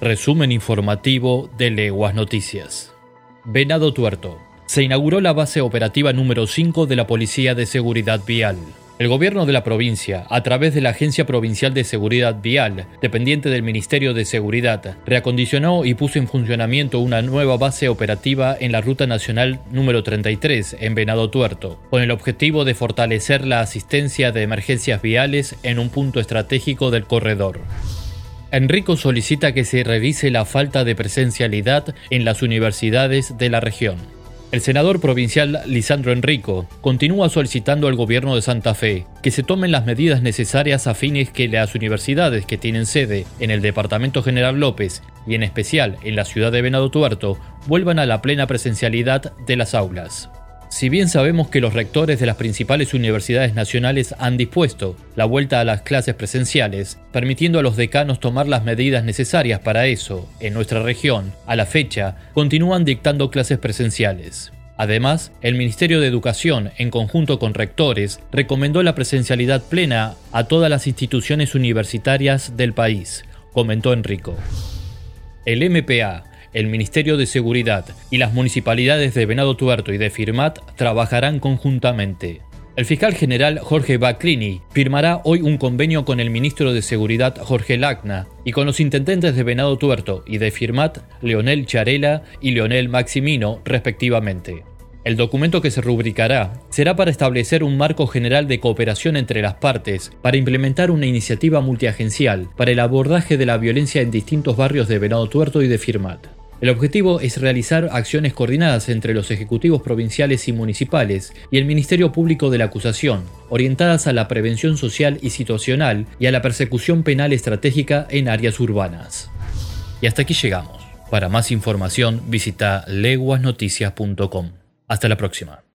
Resumen informativo de Leguas Noticias. Venado Tuerto. Se inauguró la base operativa número 5 de la Policía de Seguridad Vial. El gobierno de la provincia, a través de la Agencia Provincial de Seguridad Vial, dependiente del Ministerio de Seguridad, reacondicionó y puso en funcionamiento una nueva base operativa en la Ruta Nacional número 33 en Venado Tuerto, con el objetivo de fortalecer la asistencia de emergencias viales en un punto estratégico del corredor. Enrico solicita que se revise la falta de presencialidad en las universidades de la región. El senador provincial Lisandro Enrico continúa solicitando al gobierno de Santa Fe que se tomen las medidas necesarias a fines que las universidades que tienen sede en el Departamento General López y en especial en la ciudad de Venado Tuerto vuelvan a la plena presencialidad de las aulas. Si bien sabemos que los rectores de las principales universidades nacionales han dispuesto la vuelta a las clases presenciales, permitiendo a los decanos tomar las medidas necesarias para eso, en nuestra región, a la fecha, continúan dictando clases presenciales. Además, el Ministerio de Educación, en conjunto con rectores, recomendó la presencialidad plena a todas las instituciones universitarias del país, comentó Enrico. El MPA, el Ministerio de Seguridad y las municipalidades de Venado Tuerto y de Firmat trabajarán conjuntamente. El fiscal general Jorge Baclini firmará hoy un convenio con el ministro de Seguridad Jorge Lacna y con los intendentes de Venado Tuerto y de Firmat, Leonel Charela y Leonel Maximino, respectivamente. El documento que se rubricará será para establecer un marco general de cooperación entre las partes, para implementar una iniciativa multiagencial para el abordaje de la violencia en distintos barrios de Venado Tuerto y de Firmat. El objetivo es realizar acciones coordinadas entre los ejecutivos provinciales y municipales y el Ministerio Público de la Acusación, orientadas a la prevención social y situacional y a la persecución penal estratégica en áreas urbanas. Y hasta aquí llegamos. Para más información visita leguasnoticias.com. Hasta la próxima.